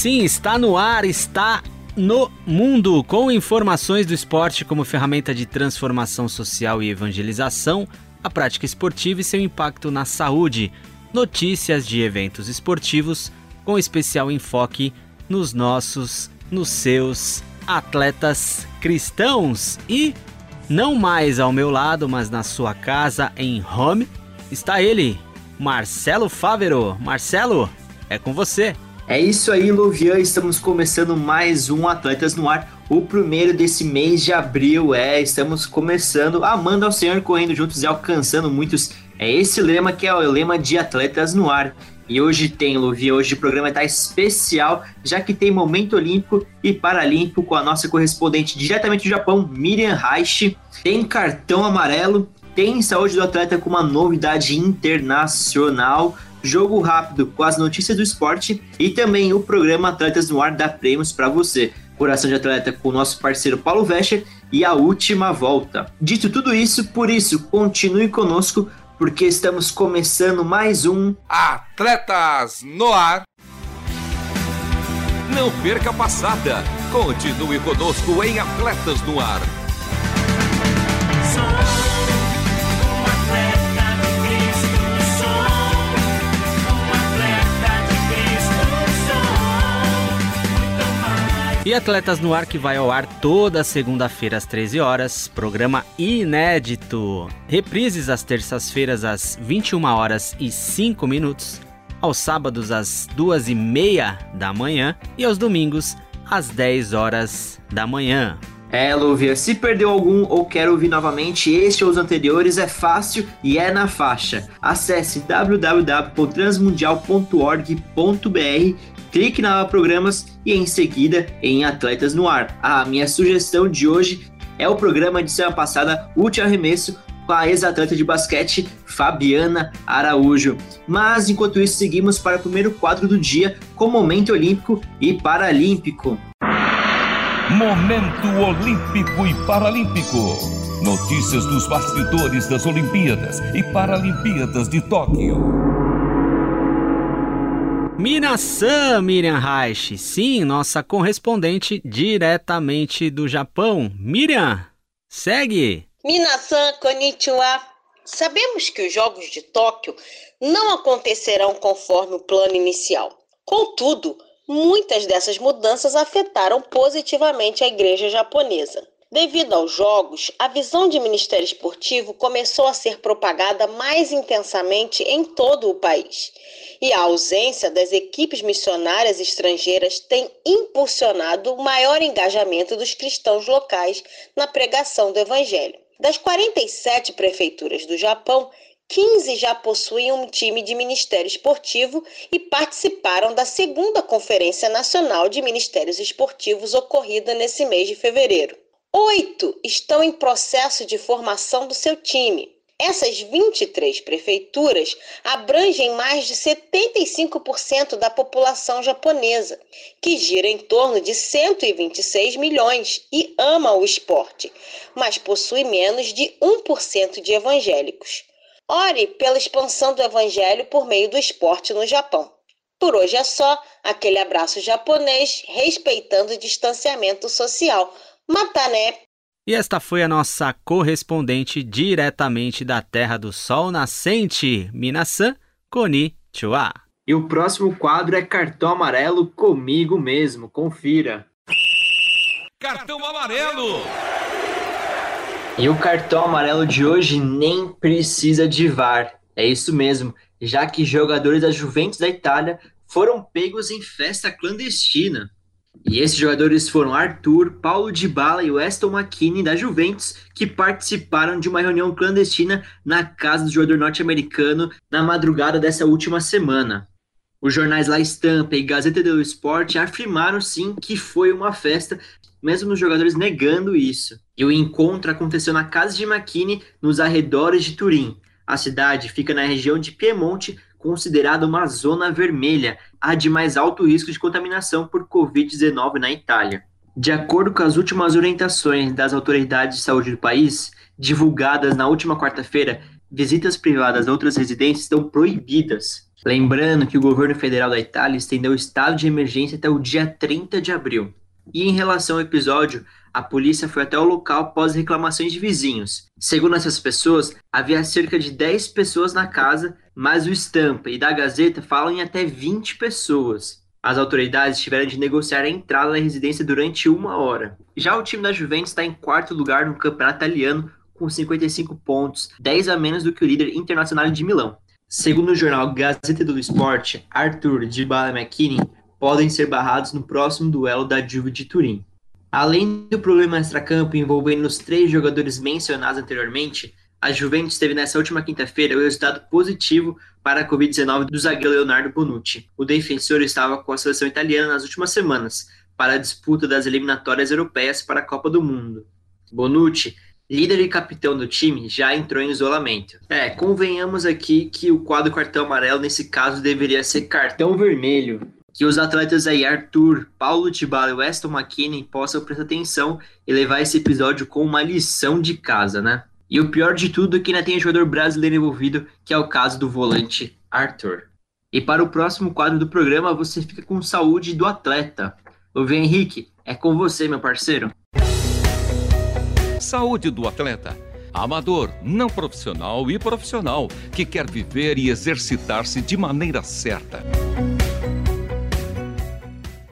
Sim, está no ar, está no mundo, com informações do esporte como ferramenta de transformação social e evangelização, a prática esportiva e seu impacto na saúde, notícias de eventos esportivos, com especial enfoque nos nossos, nos seus atletas cristãos. E não mais ao meu lado, mas na sua casa em home, está ele, Marcelo Fávero. Marcelo, é com você. É isso aí, Luvian. Estamos começando mais um Atletas no Ar, o primeiro desse mês de abril. É, estamos começando amando ao Senhor, correndo juntos e alcançando muitos. É esse lema que é o lema de Atletas no Ar. E hoje tem, Luvian, hoje o programa está especial, já que tem momento olímpico e paralímpico com a nossa correspondente diretamente do Japão, Miriam Reich. Tem cartão amarelo, tem saúde do atleta com uma novidade internacional jogo rápido com as notícias do esporte e também o programa Atletas no Ar dá prêmios para você. Coração de Atleta com o nosso parceiro Paulo Vescher e a última volta. Dito tudo isso, por isso, continue conosco porque estamos começando mais um Atletas no Ar. Não perca a passada. Continue conosco em Atletas no Ar. E Atletas no Ar que vai ao ar toda segunda-feira às 13 horas, programa inédito. Reprises às terças-feiras às 21 horas e 5 minutos, aos sábados às 2 e meia da manhã e aos domingos às 10 horas da manhã. É, Luvia, se perdeu algum ou quer ouvir novamente este ou os anteriores, é fácil e é na faixa. Acesse www.transmundial.org.br clique na aba Programas e em seguida em Atletas no Ar. A minha sugestão de hoje é o programa de semana passada, Último Arremesso, com a ex-atleta de basquete Fabiana Araújo. Mas enquanto isso, seguimos para o primeiro quadro do dia com momento olímpico e paralímpico. Momento Olímpico e Paralímpico. Notícias dos bastidores das Olimpíadas e Paralimpíadas de Tóquio. Minasan Miriam Reich, sim, nossa correspondente diretamente do Japão. Miriam, segue! Minasan konnichiwa. Sabemos que os Jogos de Tóquio não acontecerão conforme o plano inicial. Contudo, muitas dessas mudanças afetaram positivamente a igreja japonesa. Devido aos Jogos, a visão de Ministério Esportivo começou a ser propagada mais intensamente em todo o país. E a ausência das equipes missionárias estrangeiras tem impulsionado o maior engajamento dos cristãos locais na pregação do Evangelho. Das 47 prefeituras do Japão, 15 já possuem um time de ministério esportivo e participaram da segunda Conferência Nacional de Ministérios Esportivos ocorrida nesse mês de fevereiro. Oito estão em processo de formação do seu time. Essas 23 prefeituras abrangem mais de 75% da população japonesa, que gira em torno de 126 milhões e ama o esporte, mas possui menos de 1% de evangélicos. Ore pela expansão do evangelho por meio do esporte no Japão. Por hoje é só, aquele abraço japonês respeitando o distanciamento social Matané. E esta foi a nossa correspondente diretamente da Terra do Sol Nascente, Minasan Konnichiwa. E o próximo quadro é Cartão Amarelo comigo mesmo, confira. Cartão Amarelo! E o cartão amarelo de hoje nem precisa de VAR. É isso mesmo, já que jogadores da Juventus da Itália foram pegos em festa clandestina. E esses jogadores foram Arthur, Paulo Dybala e Weston McKinney da Juventus, que participaram de uma reunião clandestina na casa do jogador norte-americano na madrugada dessa última semana. Os jornais La Estampa e Gazeta dello Sport afirmaram sim que foi uma festa, mesmo os jogadores negando isso. E o encontro aconteceu na casa de McKinney, nos arredores de Turim. A cidade fica na região de Piemonte, considerada uma zona vermelha, a de mais alto risco de contaminação por Covid-19 na Itália. De acordo com as últimas orientações das autoridades de saúde do país, divulgadas na última quarta-feira, visitas privadas a outras residências estão proibidas. Lembrando que o governo federal da Itália estendeu o estado de emergência até o dia 30 de abril. E em relação ao episódio, a polícia foi até o local após reclamações de vizinhos. Segundo essas pessoas, havia cerca de 10 pessoas na casa, mas o Estampa e da Gazeta falam em até 20 pessoas. As autoridades tiveram de negociar a entrada na residência durante uma hora. Já o time da Juventus está em quarto lugar no campeonato italiano com 55 pontos, 10 a menos do que o líder internacional de Milão. Segundo o jornal Gazeta do Esporte, Arthur, Dybala e McKinney podem ser barrados no próximo duelo da Juve de Turim. Além do problema extracampo envolvendo os três jogadores mencionados anteriormente, a Juventus teve nessa última quinta-feira o resultado positivo para a Covid-19 do zagueiro Leonardo Bonucci. O defensor estava com a seleção italiana nas últimas semanas para a disputa das eliminatórias europeias para a Copa do Mundo. Bonucci líder e capitão do time, já entrou em isolamento. É, convenhamos aqui que o quadro cartão amarelo nesse caso deveria ser cartão vermelho. Que os atletas aí, Arthur, Paulo Tibala e Weston McKinney, possam prestar atenção e levar esse episódio com uma lição de casa, né? E o pior de tudo é que ainda tem jogador brasileiro envolvido, que é o caso do volante Arthur. E para o próximo quadro do programa, você fica com saúde do atleta. Luiz Henrique, é com você, meu parceiro. Saúde do atleta. Amador, não profissional e profissional que quer viver e exercitar-se de maneira certa.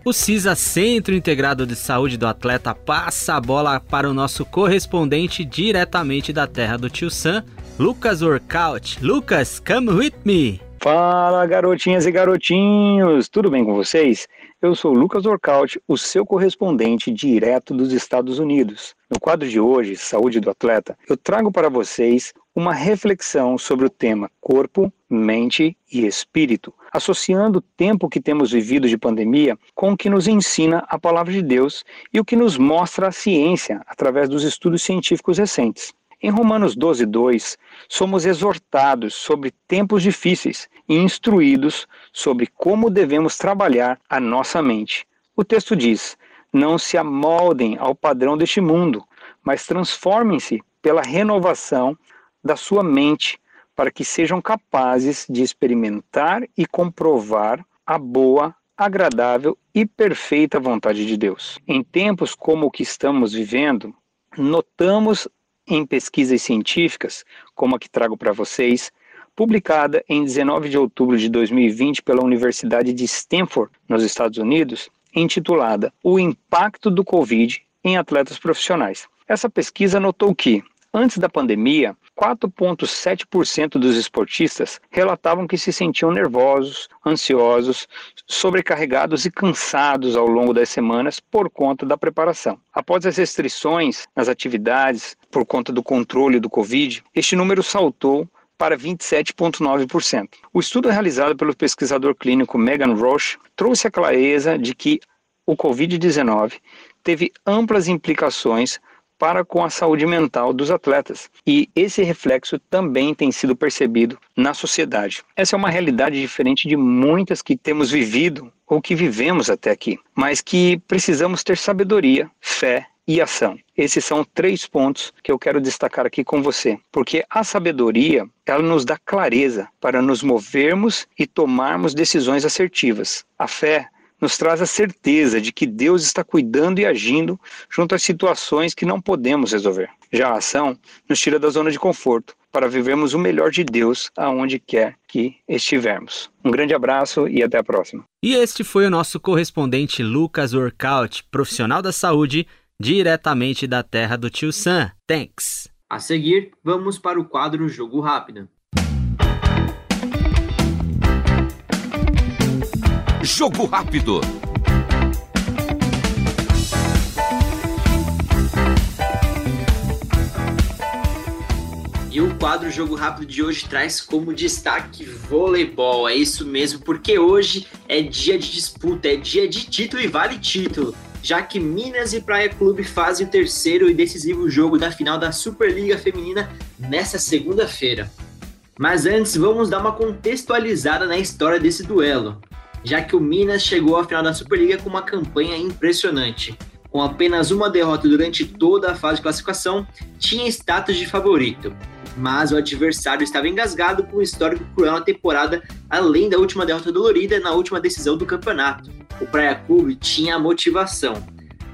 O CISA, Centro Integrado de Saúde do Atleta, passa a bola para o nosso correspondente diretamente da terra do tio Sam, Lucas Workout. Lucas, come with me! Fala, garotinhas e garotinhos! Tudo bem com vocês? Eu sou Lucas Workout, o seu correspondente direto dos Estados Unidos. No quadro de hoje, Saúde do Atleta, eu trago para vocês uma reflexão sobre o tema corpo, mente e espírito, associando o tempo que temos vivido de pandemia com o que nos ensina a palavra de Deus e o que nos mostra a ciência através dos estudos científicos recentes. Em Romanos 12, 2, somos exortados sobre tempos difíceis e instruídos sobre como devemos trabalhar a nossa mente. O texto diz: Não se amoldem ao padrão deste mundo, mas transformem-se pela renovação da sua mente, para que sejam capazes de experimentar e comprovar a boa, agradável e perfeita vontade de Deus. Em tempos como o que estamos vivendo, notamos em pesquisas científicas, como a que trago para vocês, publicada em 19 de outubro de 2020 pela Universidade de Stanford, nos Estados Unidos, intitulada O Impacto do Covid em Atletas Profissionais. Essa pesquisa notou que, antes da pandemia, 4,7% dos esportistas relatavam que se sentiam nervosos, ansiosos, sobrecarregados e cansados ao longo das semanas por conta da preparação. Após as restrições nas atividades por conta do controle do Covid, este número saltou para 27,9%. O estudo realizado pelo pesquisador clínico Megan Roche trouxe a clareza de que o Covid-19 teve amplas implicações para com a saúde mental dos atletas. E esse reflexo também tem sido percebido na sociedade. Essa é uma realidade diferente de muitas que temos vivido ou que vivemos até aqui, mas que precisamos ter sabedoria, fé e ação. Esses são três pontos que eu quero destacar aqui com você, porque a sabedoria, ela nos dá clareza para nos movermos e tomarmos decisões assertivas. A fé nos traz a certeza de que Deus está cuidando e agindo junto às situações que não podemos resolver. Já a ação nos tira da zona de conforto para vivermos o melhor de Deus aonde quer que estivermos. Um grande abraço e até a próxima. E este foi o nosso correspondente Lucas Workout, profissional da saúde, diretamente da terra do tio Sam. Thanks. A seguir, vamos para o quadro Jogo Rápido. Jogo Rápido. E o quadro Jogo Rápido de hoje traz como destaque voleibol. É isso mesmo, porque hoje é dia de disputa, é dia de título e vale título já que Minas e Praia Clube fazem o terceiro e decisivo jogo da final da Superliga Feminina nesta segunda-feira. Mas antes, vamos dar uma contextualizada na história desse duelo já que o Minas chegou à final da Superliga com uma campanha impressionante. Com apenas uma derrota durante toda a fase de classificação, tinha status de favorito mas o adversário estava engasgado com um histórico cruel na temporada, além da última derrota dolorida na última decisão do campeonato. O Praia Clube tinha a motivação.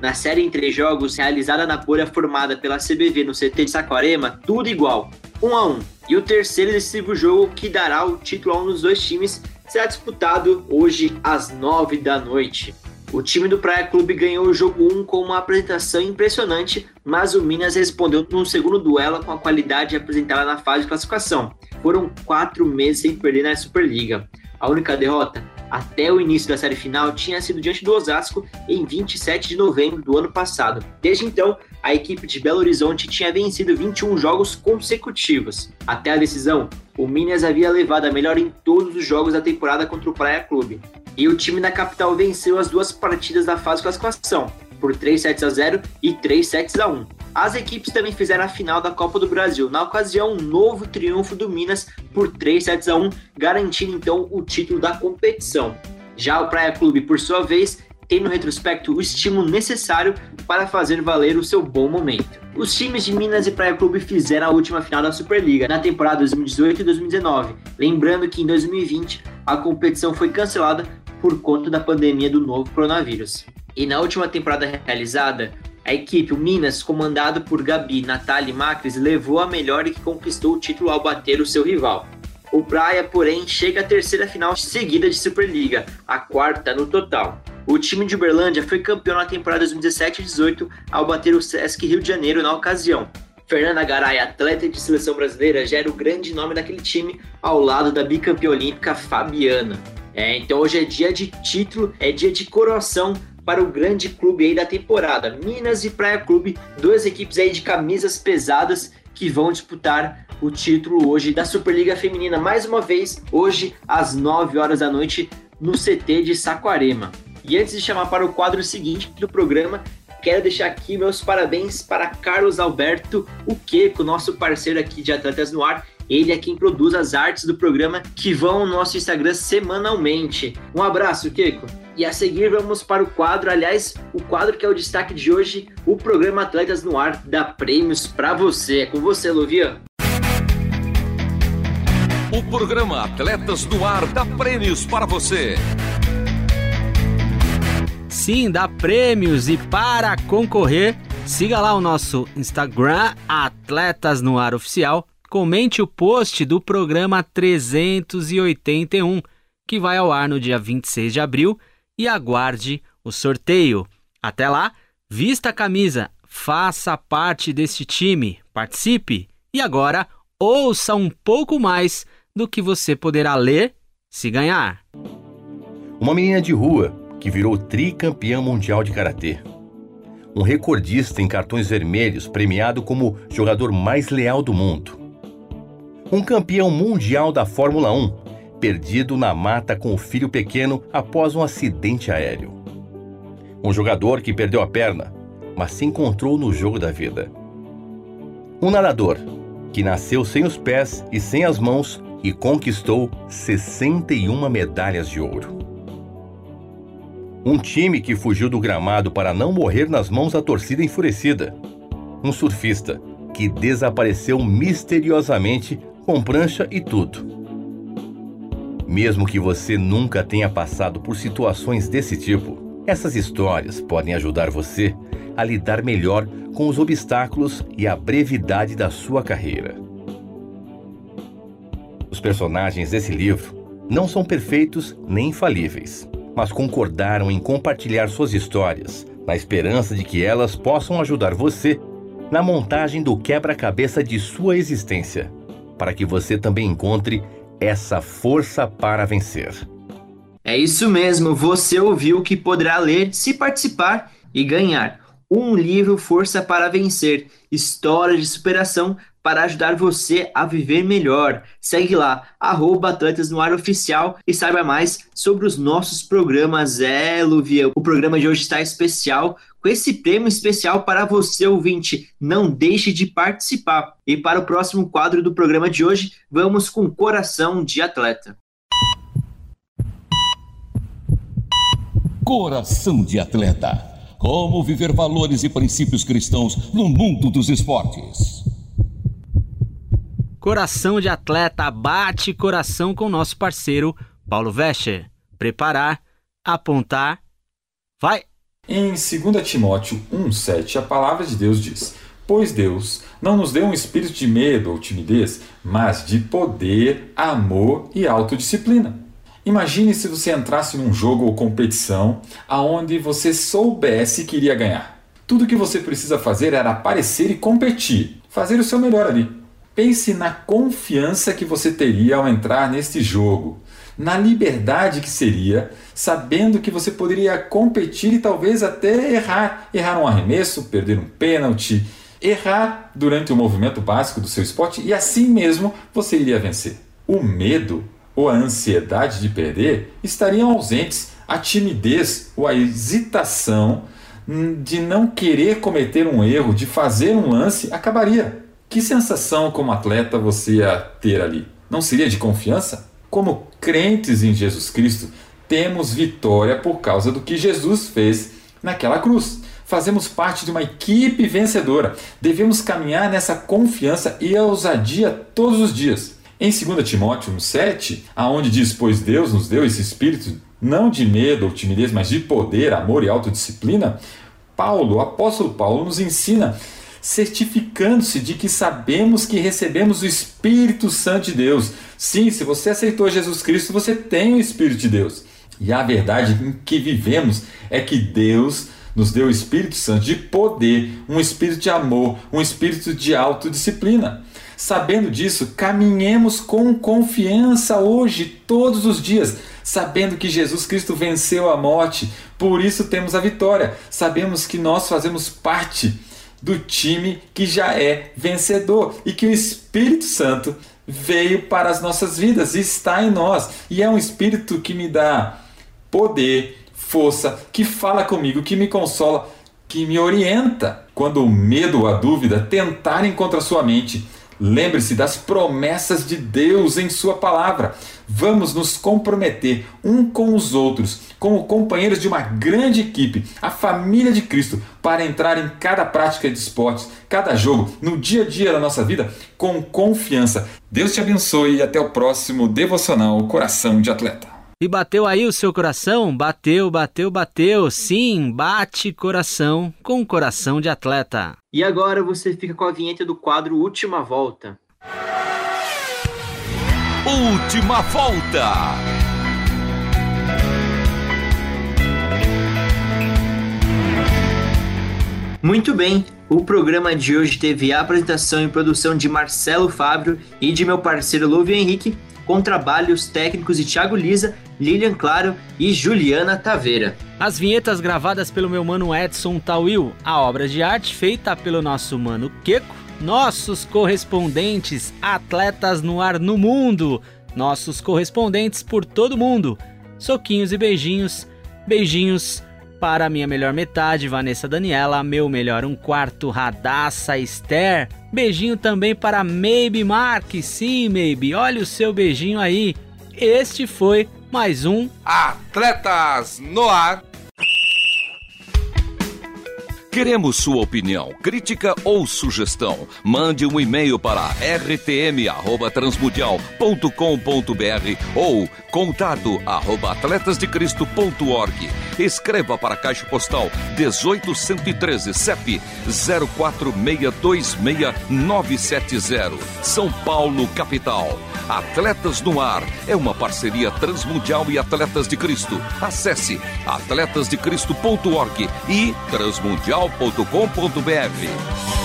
Na série em três jogos, realizada na bolha formada pela CBV no CT de Saquarema, tudo igual, 1 um a 1 um. E o terceiro decisivo jogo que dará o título a um dos dois times será disputado hoje às 9 da noite. O time do Praia Clube ganhou o jogo 1 com uma apresentação impressionante, mas o Minas respondeu no segundo duelo com a qualidade apresentada na fase de classificação. Foram quatro meses sem perder na Superliga. A única derrota até o início da série final tinha sido diante do Osasco em 27 de novembro do ano passado. Desde então, a equipe de Belo Horizonte tinha vencido 21 jogos consecutivos. Até a decisão, o Minas havia levado a melhor em todos os jogos da temporada contra o Praia Clube. E o time da capital venceu as duas partidas da fase de classificação, por 3 sets a 0 e 3 sets a 1. As equipes também fizeram a final da Copa do Brasil, na ocasião, um novo triunfo do Minas por 3 sets a 1, garantindo então o título da competição. Já o Praia Clube, por sua vez, tem no retrospecto o estímulo necessário para fazer valer o seu bom momento. Os times de Minas e Praia Clube fizeram a última final da Superliga na temporada 2018 e 2019, lembrando que em 2020 a competição foi cancelada por conta da pandemia do novo coronavírus. E na última temporada realizada, a equipe, o Minas, comandado por Gabi, Natália e Macris, levou a melhor e que conquistou o título ao bater o seu rival. O Praia, porém, chega à terceira final seguida de Superliga, a quarta no total. O time de Uberlândia foi campeão na temporada 2017-18 ao bater o Sesc Rio de Janeiro na ocasião. Fernanda Garay, atleta de seleção brasileira, já era o grande nome daquele time, ao lado da bicampeã olímpica Fabiana. É, então hoje é dia de título, é dia de coroação para o grande clube aí da temporada. Minas e Praia Clube, duas equipes aí de camisas pesadas que vão disputar o título hoje da Superliga Feminina mais uma vez, hoje às 9 horas da noite no CT de Saquarema. E antes de chamar para o quadro seguinte do programa, quero deixar aqui meus parabéns para Carlos Alberto, o Queco, nosso parceiro aqui de Atletas no Ar, ele é quem produz as artes do programa que vão no nosso Instagram semanalmente. Um abraço, Kiko. E a seguir vamos para o quadro, aliás, o quadro que é o destaque de hoje, o programa Atletas no Ar dá prêmios para você. É com você, Lovia. O programa Atletas no Ar dá prêmios para você. Sim, dá prêmios e para concorrer, siga lá o nosso Instagram Atletas no Ar Oficial comente o post do programa 381, que vai ao ar no dia 26 de abril, e aguarde o sorteio. Até lá, vista a camisa, faça parte deste time, participe e agora ouça um pouco mais do que você poderá ler se ganhar. Uma menina de rua que virou tricampeã mundial de karatê. Um recordista em cartões vermelhos premiado como jogador mais leal do mundo um campeão mundial da Fórmula 1, perdido na mata com o filho pequeno após um acidente aéreo. Um jogador que perdeu a perna, mas se encontrou no jogo da vida. Um nadador que nasceu sem os pés e sem as mãos e conquistou 61 medalhas de ouro. Um time que fugiu do gramado para não morrer nas mãos da torcida enfurecida. Um surfista que desapareceu misteriosamente com prancha e tudo. Mesmo que você nunca tenha passado por situações desse tipo, essas histórias podem ajudar você a lidar melhor com os obstáculos e a brevidade da sua carreira. Os personagens desse livro não são perfeitos nem infalíveis, mas concordaram em compartilhar suas histórias, na esperança de que elas possam ajudar você na montagem do quebra-cabeça de sua existência para que você também encontre essa força para vencer. É isso mesmo, você ouviu que poderá ler se participar e ganhar um livro Força para Vencer, História de Superação para ajudar você a viver melhor. Segue lá, arroba Atletas no Ar Oficial e saiba mais sobre os nossos programas. É, Luvia, o programa de hoje está especial com esse prêmio especial para você, ouvinte. Não deixe de participar. E para o próximo quadro do programa de hoje, vamos com Coração de Atleta. Coração de Atleta. Como viver valores e princípios cristãos no mundo dos esportes. Coração de Atleta bate coração com nosso parceiro Paulo Vescher. Preparar, apontar, vai! Em 2 Timóteo 1,7, a palavra de Deus diz: Pois Deus não nos deu um espírito de medo ou timidez, mas de poder, amor e autodisciplina. Imagine se você entrasse num jogo ou competição aonde você soubesse que iria ganhar. Tudo que você precisa fazer era aparecer e competir, fazer o seu melhor ali. Pense na confiança que você teria ao entrar neste jogo, na liberdade que seria, sabendo que você poderia competir e talvez até errar. Errar um arremesso, perder um pênalti, errar durante o movimento básico do seu esporte e assim mesmo você iria vencer. O medo ou a ansiedade de perder estariam ausentes, a timidez ou a hesitação de não querer cometer um erro, de fazer um lance, acabaria. Que sensação como atleta você ia ter ali? Não seria de confiança? Como crentes em Jesus Cristo, temos vitória por causa do que Jesus fez naquela cruz. Fazemos parte de uma equipe vencedora. Devemos caminhar nessa confiança e ousadia todos os dias. Em 2 Timóteo 1,7, aonde diz: Pois Deus nos deu esse espírito não de medo ou timidez, mas de poder, amor e autodisciplina, Paulo, o apóstolo Paulo, nos ensina certificando-se de que sabemos que recebemos o Espírito Santo de Deus. Sim, se você aceitou Jesus Cristo, você tem o Espírito de Deus. E a verdade em que vivemos é que Deus nos deu o Espírito Santo de poder, um espírito de amor, um espírito de autodisciplina. Sabendo disso, caminhemos com confiança hoje, todos os dias, sabendo que Jesus Cristo venceu a morte, por isso temos a vitória. Sabemos que nós fazemos parte do time que já é vencedor e que o Espírito Santo veio para as nossas vidas está em nós. E é um Espírito que me dá poder, força, que fala comigo, que me consola, que me orienta. Quando o medo ou a dúvida tentarem contra a sua mente, Lembre-se das promessas de Deus em Sua palavra. Vamos nos comprometer um com os outros, como companheiros de uma grande equipe, a família de Cristo, para entrar em cada prática de esportes, cada jogo, no dia a dia da nossa vida, com confiança. Deus te abençoe e até o próximo devocional Coração de Atleta. E bateu aí o seu coração? Bateu, bateu, bateu. Sim, bate coração com coração de atleta. E agora você fica com a vinheta do quadro Última Volta. Última Volta. Muito bem, o programa de hoje teve a apresentação e produção de Marcelo Fábio e de meu parceiro Lúvio Henrique com trabalhos técnicos de Thiago Lisa, Lilian Claro e Juliana Taveira. As vinhetas gravadas pelo meu mano Edson Tawil, a obra de arte feita pelo nosso mano Queco, nossos correspondentes atletas no ar no mundo, nossos correspondentes por todo mundo. Soquinhos e beijinhos, beijinhos para minha melhor metade, Vanessa Daniela, meu melhor um quarto, Radassa Esther. Beijinho também para Maybe Mark, sim, Maybe, olha o seu beijinho aí. Este foi mais um Atletas no Ar. Queremos sua opinião, crítica ou sugestão. Mande um e-mail para rtm@transmundial.com.br ou contato arroba atletasdecristo.org. Escreva para a Caixa Postal 18113 CEP 04626970 São Paulo, capital. Atletas no Ar é uma parceria transmundial e Atletas de Cristo. Acesse atletasdecristo.org e transmundial jornal.com.br.